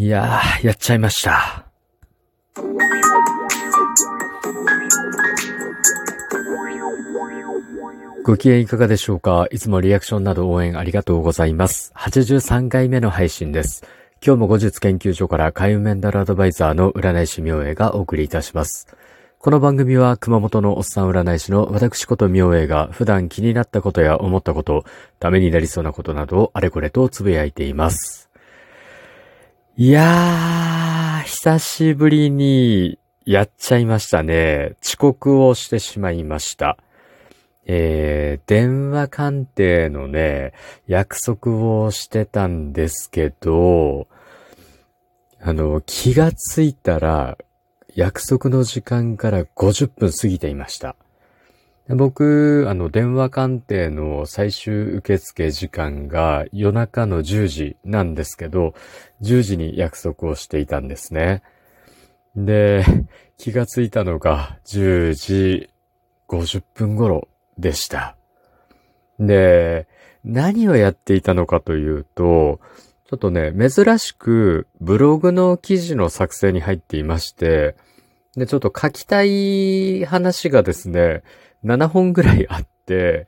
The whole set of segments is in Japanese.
いやー、やっちゃいました。ご機嫌いかがでしょうか？いつもリアクションなど応援ありがとうございます。83回目の配信です。今日も後日研究所から海運メンタルアドバイザーの占い師明恵がお送りいたします。この番組は熊本のおっさん占い師の私こと明恵が普段気になったことや思ったこと、ためになりそうなことなどをあれこれとつぶやいています。いやー、久しぶりにやっちゃいましたね。遅刻をしてしまいました。えー、電話鑑定のね、約束をしてたんですけど、あの、気がついたら、約束の時間から50分過ぎていました。僕、あの、電話鑑定の最終受付時間が夜中の10時なんですけど、10時に約束をしていたんですね。で、気がついたのが10時50分頃でした。で、何をやっていたのかというと、ちょっとね、珍しくブログの記事の作成に入っていまして、で、ちょっと書きたい話がですね、7本ぐらいあって、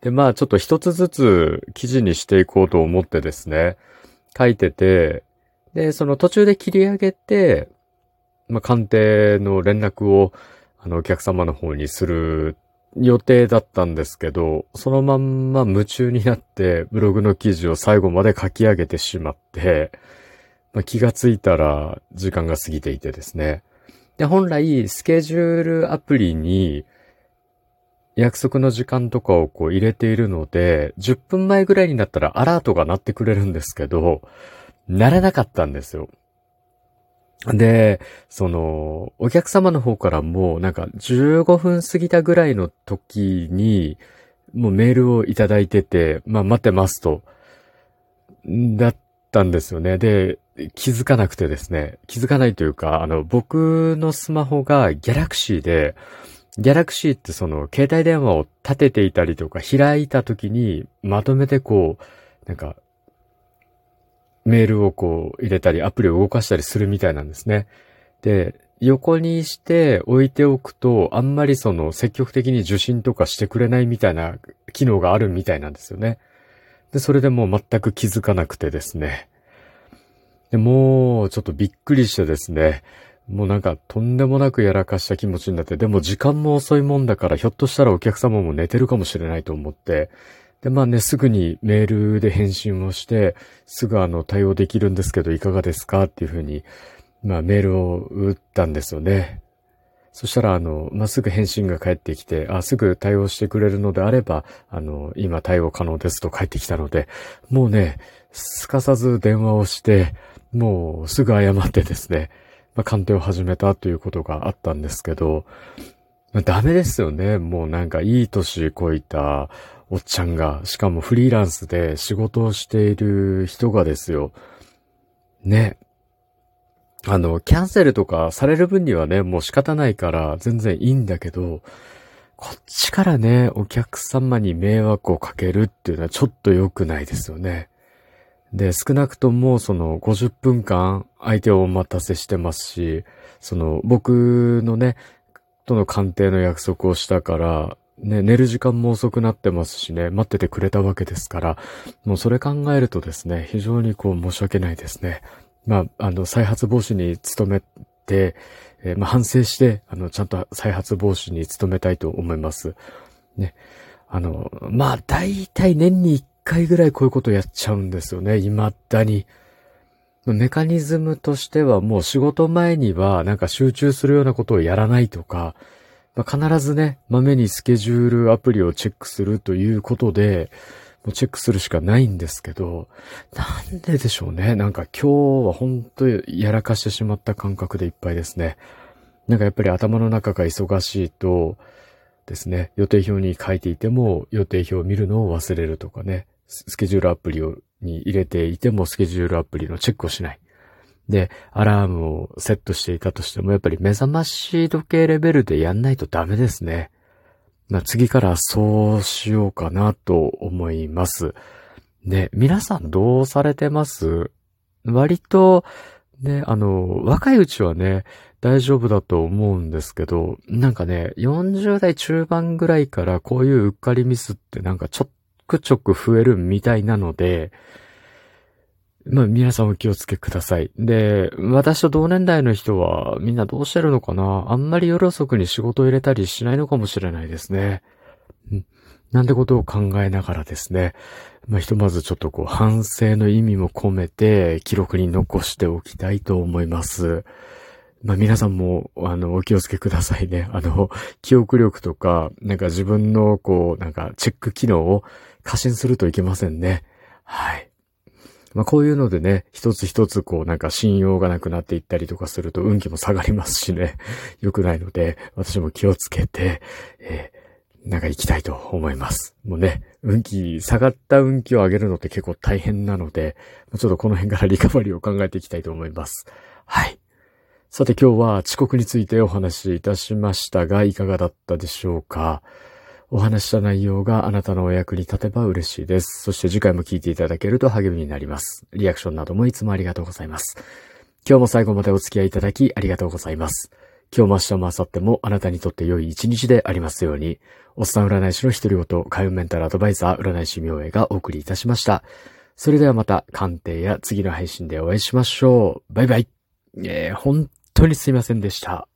で、まあちょっと一つずつ記事にしていこうと思ってですね、書いてて、で、その途中で切り上げて、まあ鑑定の連絡を、あの、お客様の方にする予定だったんですけど、そのまんま夢中になってブログの記事を最後まで書き上げてしまって、まあ、気がついたら時間が過ぎていてですね。で、本来スケジュールアプリに約束の時間とかをこう入れているので、10分前ぐらいになったらアラートが鳴ってくれるんですけど、鳴らなかったんですよ。で、その、お客様の方からも、なんか15分過ぎたぐらいの時に、もうメールをいただいてて、まあ待ってますと、だったんですよね。で、気づかなくてですね、気づかないというか、あの、僕のスマホがギャラクシーで、ギャラクシーってその、携帯電話を立てていたりとか、開いた時に、まとめてこう、なんか、メールをこう入れたり、アプリを動かしたりするみたいなんですね。で、横にして置いておくと、あんまりその積極的に受信とかしてくれないみたいな機能があるみたいなんですよね。で、それでもう全く気づかなくてですね。で、もうちょっとびっくりしてですね。もうなんかとんでもなくやらかした気持ちになって、でも時間も遅いもんだから、ひょっとしたらお客様も寝てるかもしれないと思って、で、まあね、すぐにメールで返信をして、すぐあの、対応できるんですけど、いかがですかっていうふうに、まあメールを打ったんですよね。そしたら、あの、まあ、すぐ返信が返ってきて、あ、すぐ対応してくれるのであれば、あの、今対応可能ですと返ってきたので、もうね、すかさず電話をして、もうすぐ謝ってですね、まあ、鑑定を始めたということがあったんですけど、まあ、ダメですよね。もうなんかいい年こいたおっちゃんが、しかもフリーランスで仕事をしている人がですよ。ね。あの、キャンセルとかされる分にはね、もう仕方ないから全然いいんだけど、こっちからね、お客様に迷惑をかけるっていうのはちょっと良くないですよね。で、少なくともその50分間相手をお待たせしてますし、その僕のね、との鑑定の約束をしたから、ね、寝る時間も遅くなってますしね、待っててくれたわけですから、もうそれ考えるとですね、非常にこう申し訳ないですね。まあ、あの、再発防止に努めて、えーまあ、反省して、あの、ちゃんと再発防止に努めたいと思います。ね。あの、まあ、大体年に1回ぐらいこういうことやっちゃうんですよね、未だに。メカニズムとしてはもう仕事前にはなんか集中するようなことをやらないとか、まあ、必ずね、まめにスケジュールアプリをチェックするということで、もうチェックするしかないんですけど、なんででしょうね。なんか今日は本当にやらかしてしまった感覚でいっぱいですね。なんかやっぱり頭の中が忙しいとですね、予定表に書いていても予定表を見るのを忘れるとかね、スケジュールアプリをに入れていてもスケジュールアプリのチェックをしない。で、アラームをセットしていたとしても、やっぱり目覚まし時計レベルでやんないとダメですね。まあ、次からそうしようかなと思います。ね、皆さんどうされてます？割とで、あの、若いうちはね、大丈夫だと思うんですけど、なんかね、40代中盤ぐらいからこういううっかりミスってなんかちょっくちょく増えるみたいなので、まあ皆さんお気をつけください。で、私と同年代の人はみんなどうしてるのかな？あんまり夜遅くに仕事を入れたりしないのかもしれないですね。うんなんてことを考えながらですね、まあ、ひとまずちょっとこう反省の意味も込めて記録に残しておきたいと思います。まあ、皆さんも、あの、お気をつけくださいね。あの、記憶力とか、なんか自分の、こう、なんか、チェック機能を過信するといけませんね。はい。まあ、こういうのでね、一つ一つこうなんか信用がなくなっていったりとかすると運気も下がりますしね、良くないので、私も気をつけて、えーなんか行きたいと思います。もうね、運気、下がった運気を上げるのって結構大変なので、ちょっとこの辺からリカバリーを考えていきたいと思います。はい。さて今日は遅刻についてお話しいたしましたが、いかがだったでしょうか？お話した内容があなたのお役に立てば嬉しいです。そして次回も聞いていただけると励みになります。リアクションなどもいつもありがとうございます。今日も最後までお付き合いいただきありがとうございます。今日も明日も明後日もあなたにとって良い一日でありますように、おっさん占い師の独り言、開運メンタルアドバイザー占い師明恵がお送りいたしました。それではまた鑑定や次の配信でお会いしましょう。バイバイ。えー、本当にすいませんでした。